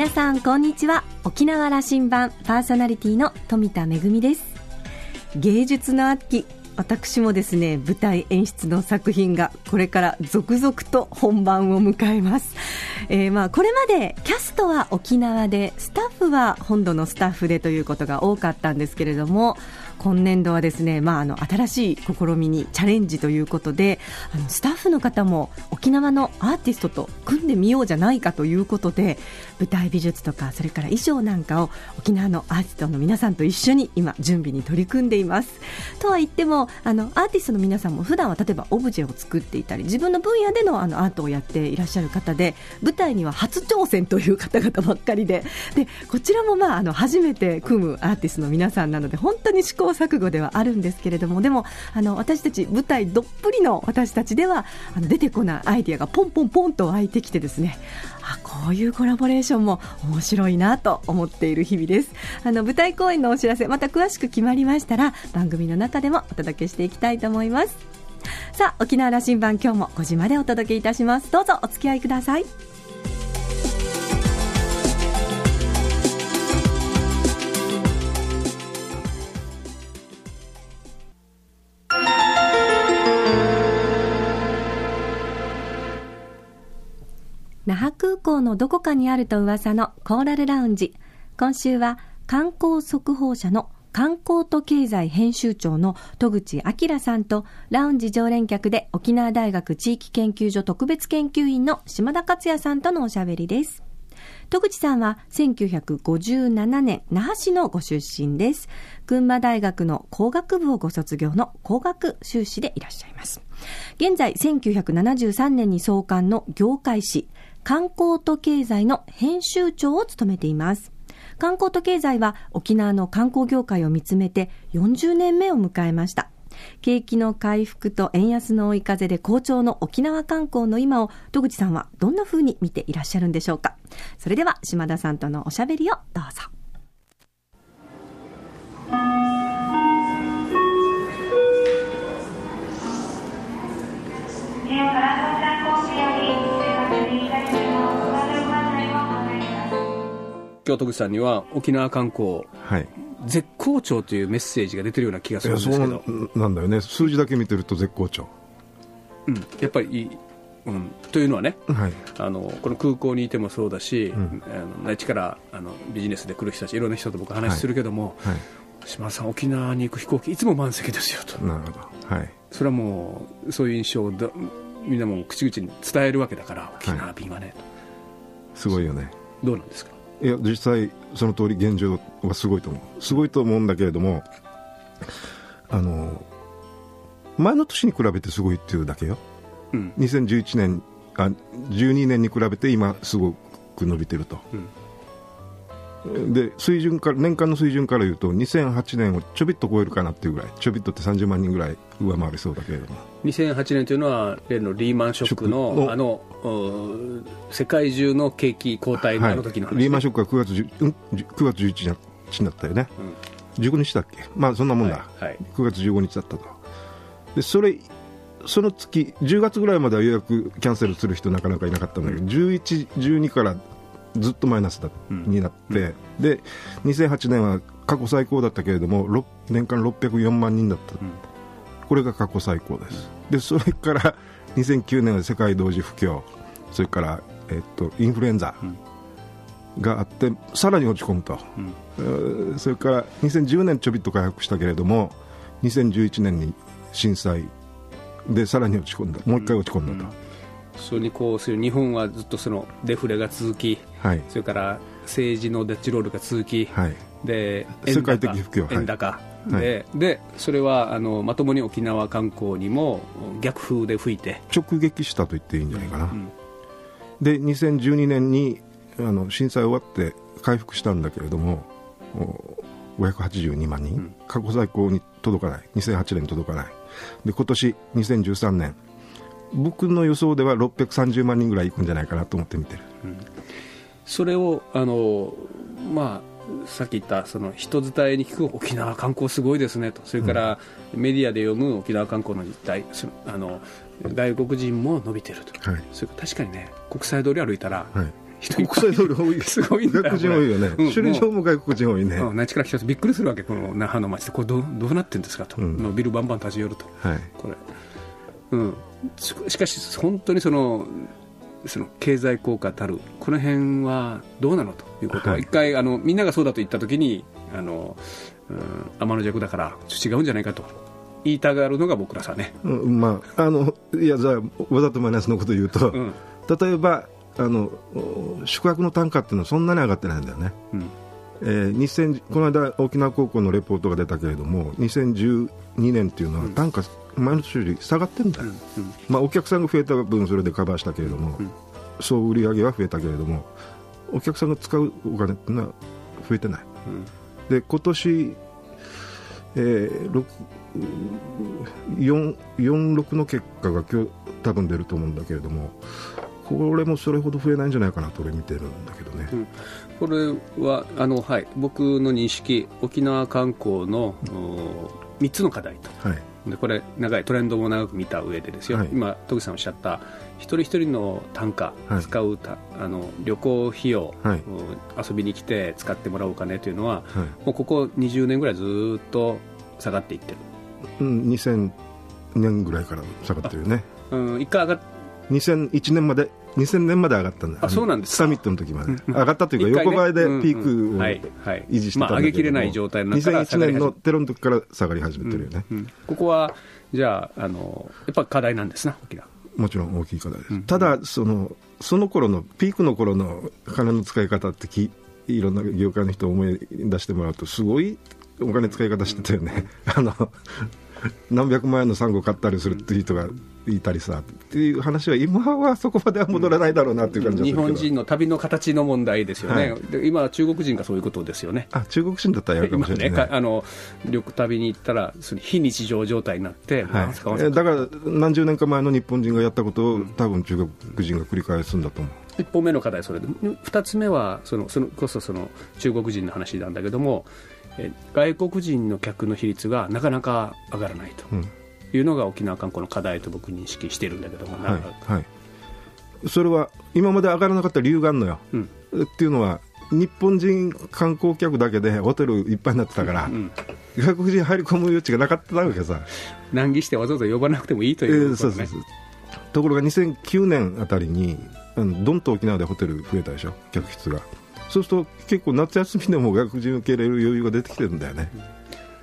皆さんこんにちは。沖縄羅針盤パーソナリティの富田恵です。芸術の秋。私もですね舞台演出の作品がこれから続々と本番を迎えます、えー、まあこれまでキャストは沖縄でスタッフは本土のスタッフでということが多かったんですけれども今年度はですね、まあ、あの新しい試みにチャレンジということであのスタッフの方も沖縄のアーティストと組んでみようじゃないかということで舞台美術とかそれから衣装なんかを沖縄のアーティストの皆さんと一緒に今準備に取り組んでいます。とは言ってもあのアーティストの皆さんも普段は例えばオブジェを作っていたり自分の分野でのあのアートをやっていらっしゃる方で舞台には初挑戦という方々ばっかりででこちらもまああの初めて組むアーティストの皆さんなので本当に試行錯誤ではあるんですけれどもでもあの私たち舞台どっぷりの私たちではあの出てこないアイディアがポンポンポンと湧いてきてですねあこういうコラボレーションも面白いなと思っている日々です。あの舞台公演のお知らせまた詳しく決まりましたら番組の中でもお届けしていきたいと思います。さあ沖縄羅針盤今日も5時までお届けいたします。どうぞお付き合いください。那覇空港のどこかにあると噂のコーラルラウンジ。今週は観光速報社の観光と経済編集長の戸口明さんと、ラウンジ常連客で沖縄大学地域研究所特別研究員の島田克也さんとのおしゃべりです。戸口さんは1957年那覇市のご出身です。群馬大学の工学部をご卒業の工学修士でいらっしゃいます。現在1973年に創刊の業界誌観光と経済の編集長を務めています。観光と経済は沖縄の観光業界を見つめて40年目を迎えました。景気の回復と円安の追い風で好調の沖縄観光の今を戸口さんはどんな風に見ていらっしゃるんでしょうかそれでは島田さんとのおしゃべりをどうぞ。京都口さんには沖縄観光、はい、絶好調というメッセージが出てるような気がするんですけど。なんだよね。数字だけ見てると絶好調。うん。やっぱりうん、というのはね、はい、あのこの空港にいてもそうだし、うん、あの内地からあのビジネスで来る人たちいろんな人と僕話するけども、はい。はい、島田さん沖縄に行く飛行機いつも満席ですよと。なるほど、はい、それはもうそういう印象をだみんなも口々に伝えるわけだから沖縄便はね、すごいよね。どうなんですか？いや実際その通り現状はすごいと思う。すごいと思うんだけれどもあの前の年に比べてすごいっていうだけよ、うん、2011年あ12年に比べて今すごく伸びてると、うん、で水準から年間の水準から言うと2008年をちょびっと超えるかなっていうぐらいちょびっとって30万人ぐらい上回りそうだけれども2008年というのは例のリーマンショックのあの世界中の景気後退のあの時のはい、リーマンショックは9月 ,9 月11日になったよね、うん、15日だっけ？まあそんなもんだ、はいはい、9月15日だったと。でそれその月10月ぐらいまでは予約キャンセルする人なかなかいなかったんだけど、うん、11、12からずっとマイナスだ、うん、になって、で2008年は過去最高だったけれども年間604万人だった、これが過去最高です。でそれから2009年は世界同時不況。それから、えっと、インフルエンザがあって、さらに落ち込むと、うん、それから2010年ちょびっと回復したけれども2011年に震災でさらに落ち込んだ。もう一回落ち込んだと、うん、それにこうする日本はずっとそのデフレが続き、はい、それから政治のデッチロールが続き、はい、で世界的不況円高、はいででそれはあのまともに沖縄観光にも逆風で吹いて。直撃したと言っていいんじゃないかな、うん、で2012年にあの震災終わって回復したんだけれども582万人、うん、過去最高に届かない。2008年に届かない。で今年2013年。僕の予想では630万人ぐらい行くんじゃないかなと思って見てる、うん、それをあのまあさっき言ったその人伝えに聞く沖縄観光すごいですねと。それからメディアで読む沖縄観光の実態あの外国人も伸びてると、はい、それ確かにね国際通り歩いたら、はい、国際通り多い すごい外国人多いよね、首里城も外国人多いね。那智から来た人びっくりするわけこの那覇の街でこれどどうなってるんですかと、うん、ビルバンバン立ち寄ると、はい、これ。うん、しかし本当にそのその経済効果たるこの辺はどうなのということ。は、一回あのみんながそうだと言ったときにあの、うん、天の弱だから違うんじゃないかと。言いたがるのが僕らさね、うん、まああのいやじゃあわざとマイナスのこと言うと、うん、例えばあの宿泊の単価っていうのはそんなに上がってないんだよね、うん。えー、2000この間沖縄高校のレポートが出たけれども2012年っていうのは単価、前の年より下がってるんだよ、うんうん、まあ、お客さんが増えた分それでカバーしたけれども、うん、総売上は増えたけれどもお客さんが使うお金っていうのは増えてない、で今年、えー、46の結果が今日多分出ると思うんだけれどもこれもそれほど増えないんじゃないかなと俺見てるんだけどね、うん、これはあの、はい、僕の認識沖縄観光の、うん、3つの課題と、はい、でこれ長いトレンドも長く見た上でですよ、はい、今戸口さんおっしゃった一人一人の単価、はい、使うたあの旅行費用、はい、遊びに来て使ってもらうお金というのは、もうここ20年ぐらいずっと下がっていってる、うん、2000年ぐらいから下がってるよね。うん、一回上がっ2001年まで2000年まで上がったんだ。あそうなんですサミットの時まで。上がったというか、横ばいでピークを維持してたんだけど、まあ、上げきれない状態の中から2001年のテロの時から下がり始めてるよね、うんうん、ここはじゃああのやっぱ課題なんですな大きなもちろん大きい課題です、うん、ただそのその頃のピークの頃の金の使い方ってきいろんな業界の人を思い出してもらうとすごいお金使い方してたよね、あの何百万円のサンゴ買ったりするっていう人がいたりさっていう話は今はそこまでは戻らないだろうなっていう感じ日本人の旅の形の問題ですよね、はい、で今は中国人がそういうことですよね。あ中国人だったらやるかもしれない、ね、あの旅旅に行ったら非日常状態になって、はい、だから何十年か前の日本人がやったことを多分中国人が繰り返すんだと思う。1本目の課題それで。2つ目はそのそのこそその中国人の話なんだけども外国人の客の比率がなかなか上がらないというのが沖縄観光の課題と僕認識してるんだけども、はい、はい、それは今まで上がらなかった理由があるのよ、うん、っていうのは日本人観光客だけでホテルいっぱいになってたから、うん、外国人入り込む余地がなかったわけさ。難儀してわざわざ呼ばなくてもいいということ、ね。えー、そうそうところが2009年あたりにどんと沖縄でホテル増えたでしょ客室が。そうすると結構夏休みでも外国人受け入れる余裕が出てきてるんだよね。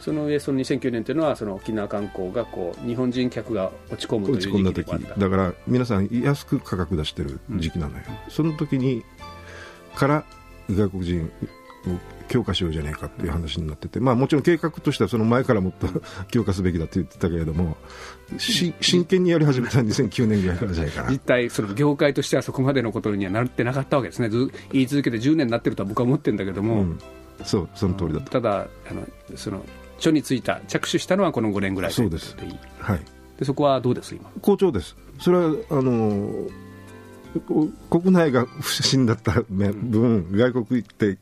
その上、その2009年というのは、その沖縄観光がこう日本人客が落ち込むという時期だ時だから皆さん、安く価格出してる時期なのよ、うん、その時にから外国人を強化しようじゃないかっていう話になってて、まあ、もちろん計画としてはその前からもっと強化すべきだと言ってたけれども、し真剣にやり始めた2009年ぐらいからじゃないかな。実態、その業界としてはそこまでのことにはなってなかったわけですね、ず言い続けて10年になってるとは僕は思ってるんだけども、うん、そうその通りだただあのその、初についた、着手したのはこの5年ぐらいそうです、はい、でそこはどうです今？好調です、それはあの国内が不審だった分、外国行って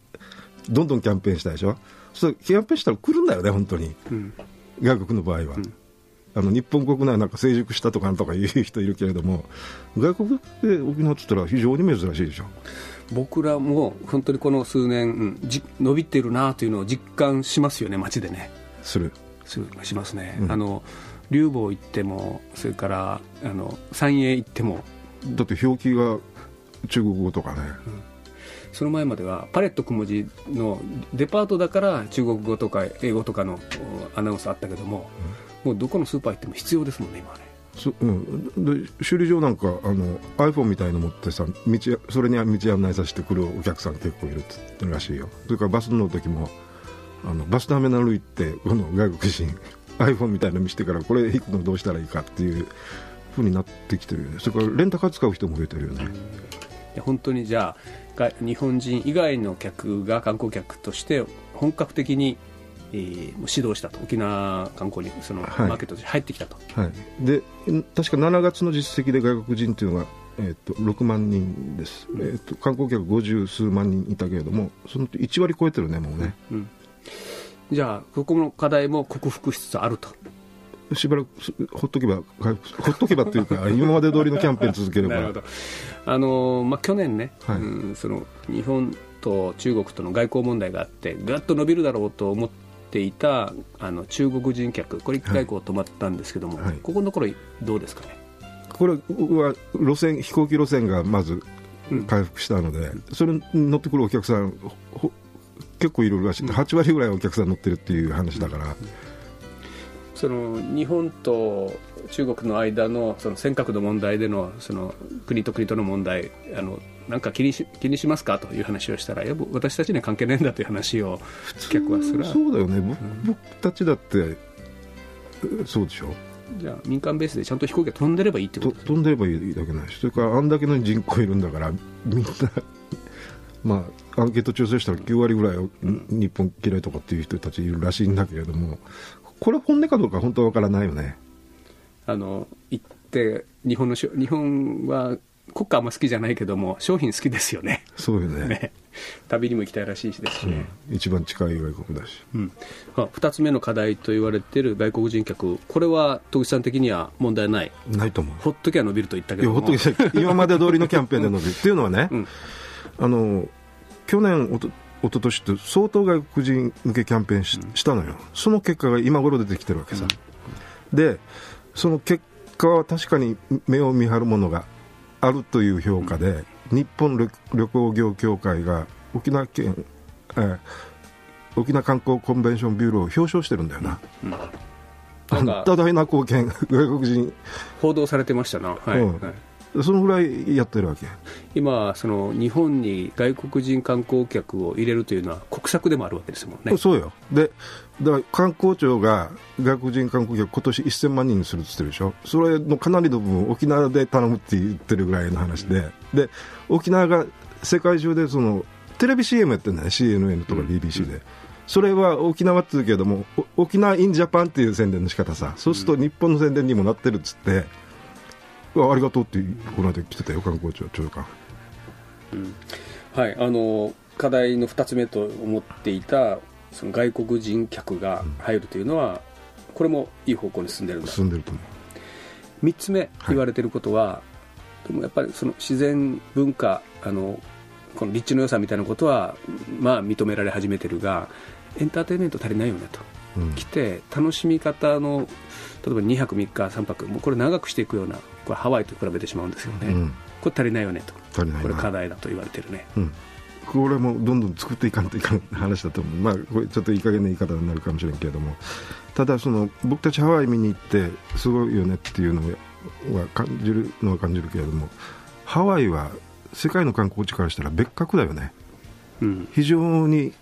どんどんキャンペーンしたでしょ、そうキャンペーンしたら来るんだよね、本当に、うん、外国の場合は。うん。あの日本国内なんか成熟したとかなんとかいう人いるけれども外国で沖縄って言ったら非常に珍しいでしょ？僕らも本当にこの数年、うん、じ伸びてるなというのを実感しますよね街でねする。するしますね、うん、あの竜坊行ってもそれからあの三栄行っても。だって表記が中国語とかね、うん。その前まではパレットくもじのデパートだから中国語とか英語とかのアナウンスあったけども、もうどこのスーパー行っても必要ですもんね、今ね。そうん、で修理場なんかあの iPhone みたいの持ってさ道それに道案内させてくるお客さん結構いるってらしいよ。それからバスの時もあのバスターミナル行ってこの外国人 iPhone みたいなの見せてからこれ行くのどうしたらいいかっていうふうになってきてるよね。それからレンタカー使う人も増えてるよね、本当にじゃあ日本人以外の客が観光客として本格的に、えー、指導したと。沖縄観光にその、マーケットに入ってきたと、はい、で確か7月の実績で外国人というのが、えーと、6万人です、えーと、観光客50数万人いたけれどもその1割超えてるねもうね、うん、じゃあここの課題も克服しつつあると。しばらくほっとけば、ほっとけばっていうか、今まで通りのキャンペーン続ければ。なるほど。あのまあ、去年ね、はい、うん、その日本と中国との外交問題があって、ぐっと伸びるだろうと思っていたあの中国人客、これ、外交止まったんですけども、はい、ここのところ、どうですかね？これは路線飛行機路線がまず回復したので、うん、それに乗ってくるお客さん、結構いるらしい、8割ぐらいお客さん乗ってるっていう話だから。その日本と中国の間のその尖閣の問題でのその国と国との問題あのなんか気にし気にしますかという話をしたらや私たちには関係ないんだという話を客はするそうだよね、うん、僕たちだってそうでしょ？じゃあ民間ベースでちゃんと飛行機が飛んでればいいってこと飛んでればいいだけないしそれからあんだけの人口いるんだからみんな まあ、アンケート調査したら9割ぐらい日本嫌いとかっていう人たちいるらしいんだけれどもこれ本音かどうか本当は分からないよね。あの行って日本の日本は国家あんま好きじゃないけども商品好きですよね。そうよね。ね。旅にも行きたいらしいしですね、う。ん、一番近い外国だし、うん、2つ目の課題と言われている外国人客。これは戸口さん的には問題ない？ないと思う。ほっときゃ伸びると言ったけどほっとき今まで通りのキャンペーンで伸びる。っていうのはね、うん、あの去年おと一昨年って相当外国人向けキャンペーンし,、したのよ。その結果が今頃出てきてるわけさ、でその結果は確かに目を見張るものがあるという評価で、日本旅行業協会が沖縄県、えー、沖縄観光コンベンションビューローを表彰してるんだよな。うん。うん、多大な貢献、外国人。報道されてましたな、はい、うん。はいそのぐらいやってるわけ。今、その日本に外国人観光客を入れるというのは国策でもあるわけですもんね。そうよ。でだから観光庁が外国人観光客、今年1000万人にするって言ってるでしょ、それのかなりの部分、沖縄で頼むって言ってるぐらいの話で、で沖縄が世界中でそのテレビ CM やってるんだね、CNN とか BBC で。うんそれは沖縄って言うけども、沖縄インジャパンっていう宣伝の仕方さ、そうすると日本の宣伝にもなってるっつって、ありがとうってこの間来てたよ観光庁長官、うん、はいあの課題の2つ目と思っていたその外国人客が入るというのは、うん、これもいい方向に進んでるんだ。進んでると思う。3つ目言われていることは、はい、でもやっぱりその自然文化あのこの立地の良さみたいなことは、まあ、認められ始めてるがエンターテインメント足りないよねと、うん、来て楽しみ方の例えば2泊3日3泊もうこれ長くしていくようなこれハワイと比べてしまうんですよね、うん、これ足りないよねと。足りないこれ課題だと言われてるね、うん、これもどんどん作っていかんといかん話だと思う、まあ、これちょっといい加減な言い方になるかもしれんけれども。ただその僕たちハワイ見に行ってすごいよねっていうのは感じるのは感じるけれどもハワイは世界の観光地からしたら別格だよね、うん、非常に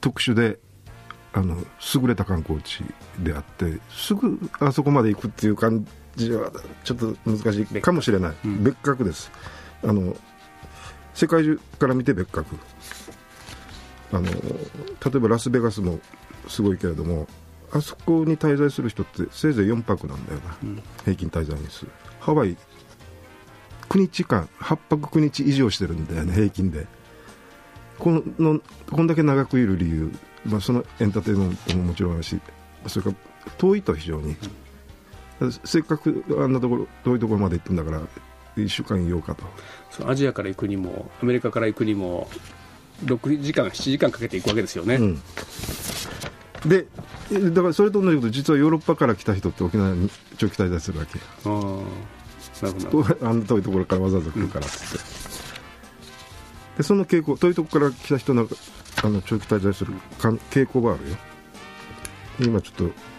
特殊であの優れた観光地であってすぐあそこまで行くっていう感じはちょっと難しいかもしれない、うん、別格です。あの世界中から見て別格。あの例えばラスベガスもすごいけれどもあそこに滞在する人ってせいぜい4泊なんだよな、うん、平均滞在日数。ハワイ9日間8泊9日以上してるんだよね平均で。このこんだけ長くいる理由、まあ、そのエンターテインメントももちろんあるしそれから遠いと非常に、せっかくあんなところ遠いところまで行ってんだから1週間いようかと。そのアジアから行くにもアメリカから行くにも6時間7時間かけて行くわけですよね、うん、でだからそれと同じこと実はヨーロッパから来た人って沖縄に長期滞在するわけ。あなるほど。あんな遠いところからわざわざ来るからって、うん、でその傾向遠いところから来た人のあの長期滞在する傾向があるよ。今ちょっと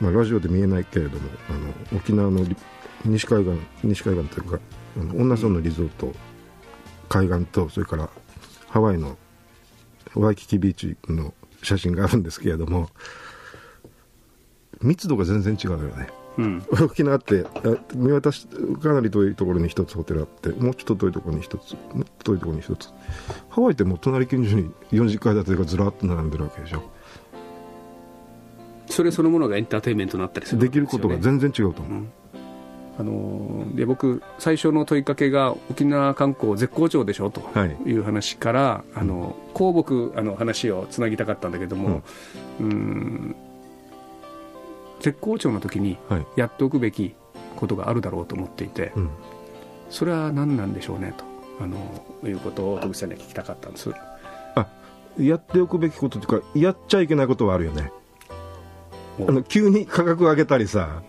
まあ、ラジオで見えないけれどもあの沖縄の西海岸西海岸というかあの恩納村のリゾート海岸とそれからハワイのワイキキビーチの写真があるんですけれども密度が全然違うよね、うん、沖縄って見渡しかなり遠いところに一つホテルあってもうちょっと遠いところに一つもっと遠いところに一つ。ハワイってもう隣近所に40階建てがずらっと並んでるわけでしょ。それそのものがエンターテインメントになったりするで、ね,、きることが全然違うと思う、うん。あので僕、最初の問いかけが沖縄観光絶好調でしょとい。う話から、はい、あのこう僕あの話をつなぎたかったんだけども、うん、うん絶好調の時にやっておくべきことがあるだろうと思っていて、はい、それは何なんでしょうねとあのいうことを戸口さんには聞きたかったんです。あやっておくべきことというかやっちゃいけないことはあるよね。あの急に価格を上げたりさ、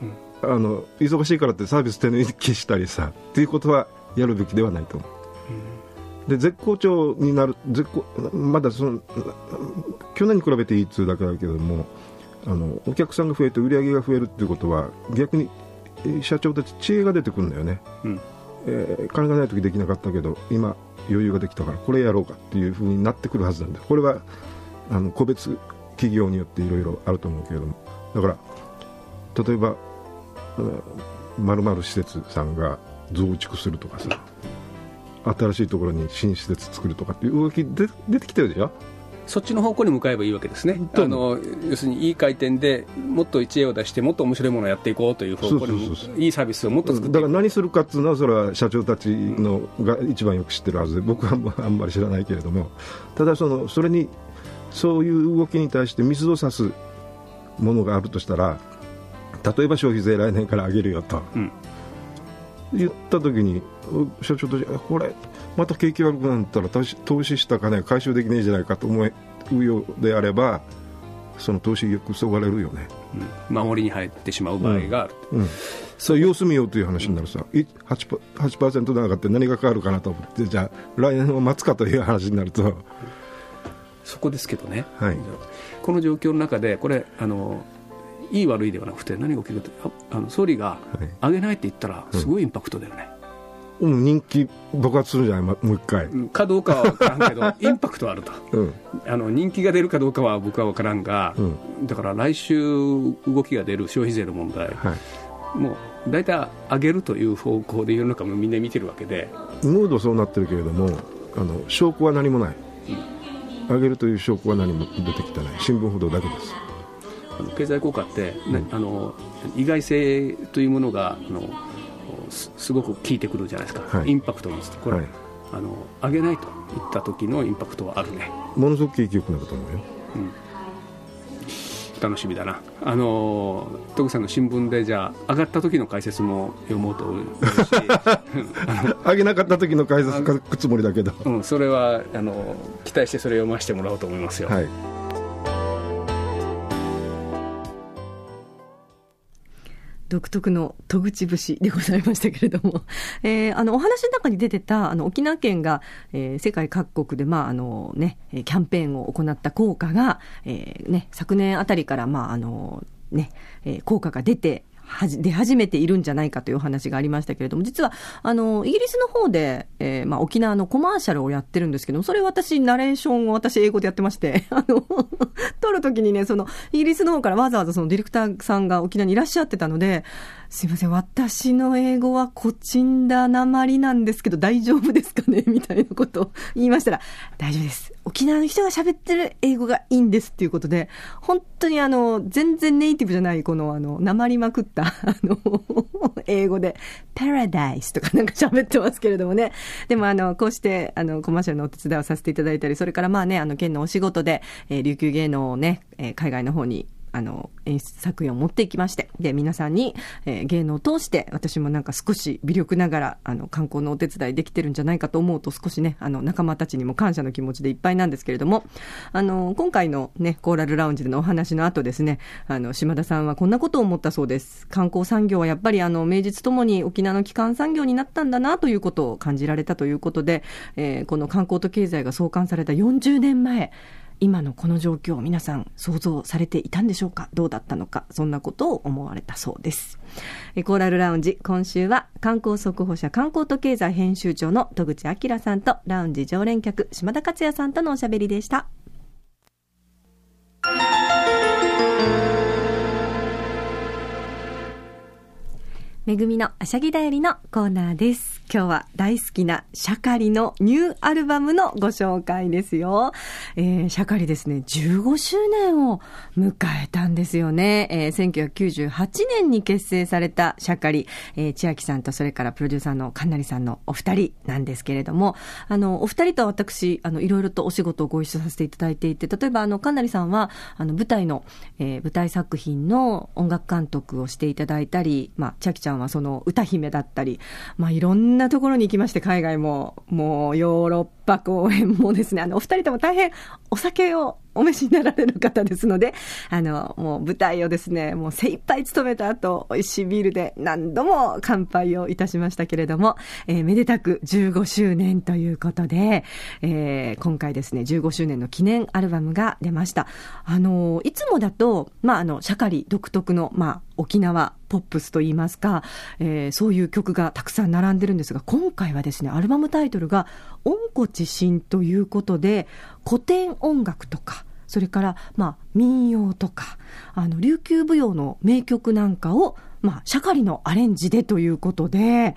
うん、あの忙しいからってサービス手抜きしたりさっていうことはやるべきではないと思う、うん、で絶好調になる絶好まだその去年に比べていい通だけだけどもあのお客さんが増えて売り上げが増えるっていうことは逆に社長たち知恵が出てくるんだよね、うん、えー、金がない時できなかったけど今余裕ができたからこれやろうかっていうふうになってくるはずなんだ。これはあの個別企業によっていろいろあると思うけれども。だから例えばまるまる施設さんが増築するとかさ新しいところに新施設作るとかっていう動きで出てきてるでしょそっちの方向に向かえばいいわけですね、あの要するにいい回転でもっと知恵を出して、もっと面白いものをやっていこうという方向に、いいサービスをもっと作ってだから何するかっていうのは、それは社長たちのが一番よく知ってるはずで、僕はあんまり知らないけれども、ただその、それに、そういう動きに対して水を差すものがあるとしたら、例えば消費税来年から上げるよと。うん言った時に社長とこれまた景気悪くなったら投資した金回収できねえじゃないかと思うようであればその投資意欲そがれるよね、うん、守りに入ってしまう場合がある、うん、うん、そう様子見ようという話になるさ、うん、8%, 8上がって何が変わるかなと思ってじゃあ来年を待つかという話になると。そこですけどね、はい、この状況の中でこれあのいい悪いではなくて何が起きるかあの総理が上げないって言ったらすごいインパクトだよね、うん、人気爆発するじゃないもう一回。かどうかは分からんけど インパクトあると、うん、あの人気が出るかどうかは僕は分からんが、うん、だから来週動きが出る消費税の問題、はい、もう大体上げるという方向で世の中もみんな見てるわけで。ムードそうなってるけれどもあの証拠は何もない、上げるという証拠は何も出てきてない。新聞報道だけですあの経済効果って、うん、あの意外性というものがあのすごく効いてくるじゃないですか、はい、インパクトを持つと。これ、はい、あの上げないといった時のインパクトはあるね。ものすごく景気よくなると思うよ、うん。楽しみだな。あの徳さんの新聞でじゃあ上がった時の解説も読もうと思うし。上げなかった時の解説書くつもりだけど、うん、それはあの期待してそれを読ませてもらおうと思いますよ、はい独特の戸口節でございましたけれども、えー、あのお話の中に出てたあの沖縄県が、えー、世界各国で、まああのね、キャンペーンを行った効果が、えーね、昨年あたりから、まああのねえー、効果が出てはじ出始めているんじゃないかという話がありましたけれども、実は、あの、イギリスの方で、えー、まあ、沖縄のコマーシャルをやってるんですけども、それ私、ナレーションを私、英語でやってまして、あの、撮るときにね、その、イギリスの方からわざわざそのディレクターさんが沖縄にいらっしゃってたので、すいません、私の英語はコチンダなまりなんですけど大丈夫ですかね？みたいなことを言いましたら、大丈夫です。沖縄の人が喋ってる英語がいいんですっていうことで、本当にあの、全然ネイティブじゃない、このあの、なりまくった、あの、英語で、パラダイスとかなんか喋ってますけれどもね。でもあの、こうして、あの、コマーシャルのお手伝いをさせていただいたり、それからまあね、あの、県のお仕事で、えー、琉球芸能をね、えー、海外の方にあの、演出作品を持っていきまして、で、皆さんに、えー、芸能を通して、私もなんか少し微力ながら、あの、観光のお手伝いできてるんじゃないかと思うと、少しね、あの、仲間たちにも感謝の気持ちでいっぱいなんですけれども、あの、今回のね、コーラルラウンジでのお話の後ですね、あの、島田さんはこんなことを思ったそうです。観光産業はやっぱりあの、名実ともに沖縄の基幹産業になったんだなということを感じられたということで、えー、この観光と経済が創刊された40年前、今のこの状況、皆さん想像されていたんでしょうか？どうだったのか？そんなことを思われたそうです。コーラルラウンジ、今週は観光速報社観光と経済編集長の戸口明さんとラウンジ常連客島田克也さんとのおしゃべりでした。めぐみのあしゃぎだよりのコーナーです。今日は大好きなシャカリのニューアルバムのご紹介ですよ。えー、シャカリですね、15周年を迎えたんですよね。えー、1998年に結成されたシャカリ、えー、千秋さんとそれからプロデューサーのかなりさんのお二人なんですけれども、あの、お二人と私、あの、いろいろとお仕事をご一緒させていただいていて、例えばあの、かなりさんは、あの、舞台の、えー、舞台作品の音楽監督をしていただいたり、まあ、千秋ちゃんんはその歌姫だったり、まあいろんなところに行きまして、海外も、もうヨーロッパ公演もですね、あの、お二人とも大変お酒をお召しになられる方ですので、あの、もう舞台をですね、もう精一杯務めた後、美味しいビールで何度も乾杯をいたしましたけれども、えー、めでたく15周年ということで、えー、今回ですね、15周年の記念アルバムが出ました。あの、いつもだと、まあ、あの、シャカリ独特の、まあ、沖縄ポップスといいますか、えー、そういう曲がたくさん並んでるんですが、今回はですね、アルバムタイトルが、温故知新ということで、古典音楽とか、それから、まあ、民謡とか、あの、琉球舞踊の名曲なんかを、まあ、シャカリのアレンジでということで、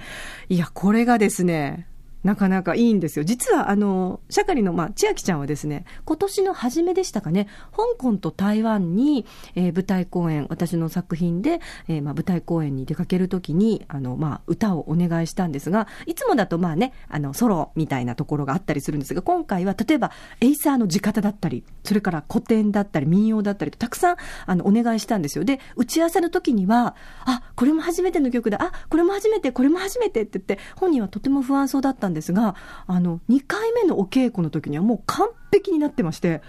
いや、これがですね、なかなかいいんですよ。実は、あの、シャカリの、まあ、千秋ちゃんはですね、今年の初めでしたかね、香港と台湾に、えー、舞台公演、私の作品で、えー、まあ、舞台公演に出かけるときに、あの、まあ、歌をお願いしたんですが、いつもだと、まあね、あの、ソロみたいなところがあったりするんですが、今回は、例えば、エイサーの地方だったり、それから古典だったり、民謡だったりと、たくさん、あの、お願いしたんですよ。で、打ち合わせの時には、あ、これも初めての曲だ、あ、これも初めて、これも初めてって言って、本人はとても不安そうだったんですですが、あの、2回目のお稽古の時にはもう完璧になってまして、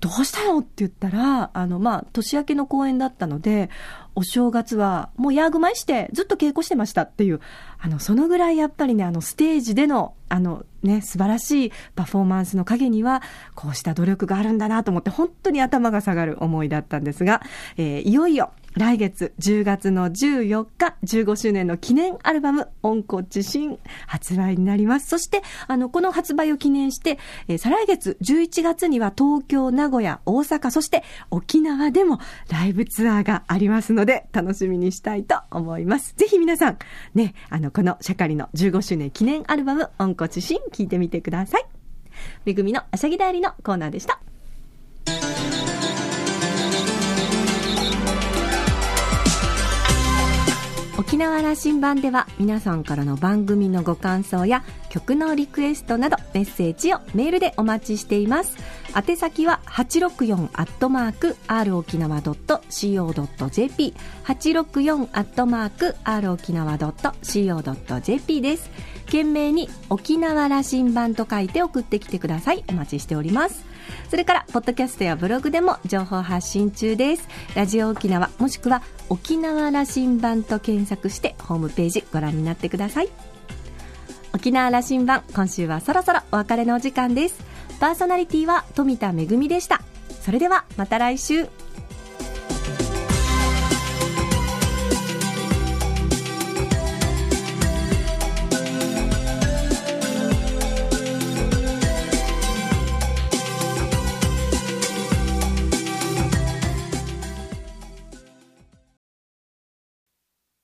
どうしたのって言ったら、あの、まあ、年明けの公演だったので、お正月はもうヤーグマイしてずっと稽古してましたっていう、あの、そのぐらいやっぱりね、あの、ステージでの、あの、ね、素晴らしいパフォーマンスの陰には、こうした努力があるんだなと思って、本当に頭が下がる思いだったんですが、えー、いよいよ、来月10月の14日、15周年の記念アルバム、温故知新発売になります。そして、あの、この発売を記念して、えー、再来月11月には東京、名古屋、大阪、そして沖縄でもライブツアーがありますので、楽しみにしたいと思います。ぜひ皆さん、ね、あの、このシャカリの15周年記念アルバム、温故知新、聞いてみてください。めぐみのあしゃぎだよりのコーナーでした。沖縄羅針盤では皆さんからの番組のご感想や曲のリクエストなどメッセージをメールでお待ちしています。宛先は864アットマーク r 沖縄 .co.jp 864アットマーク r 沖縄 .co.jp です。懸命に沖縄羅針盤と書いて送ってきてくださいお待ちしておりますそれから、ポッドキャストやブログでも情報発信中です。ラジオ沖縄、もしくは沖縄羅針盤と検索してホームページご覧になってください。沖縄羅針盤、今週はそろそろお別れのお時間です。パーソナリティは富田恵でした。それではまた来週。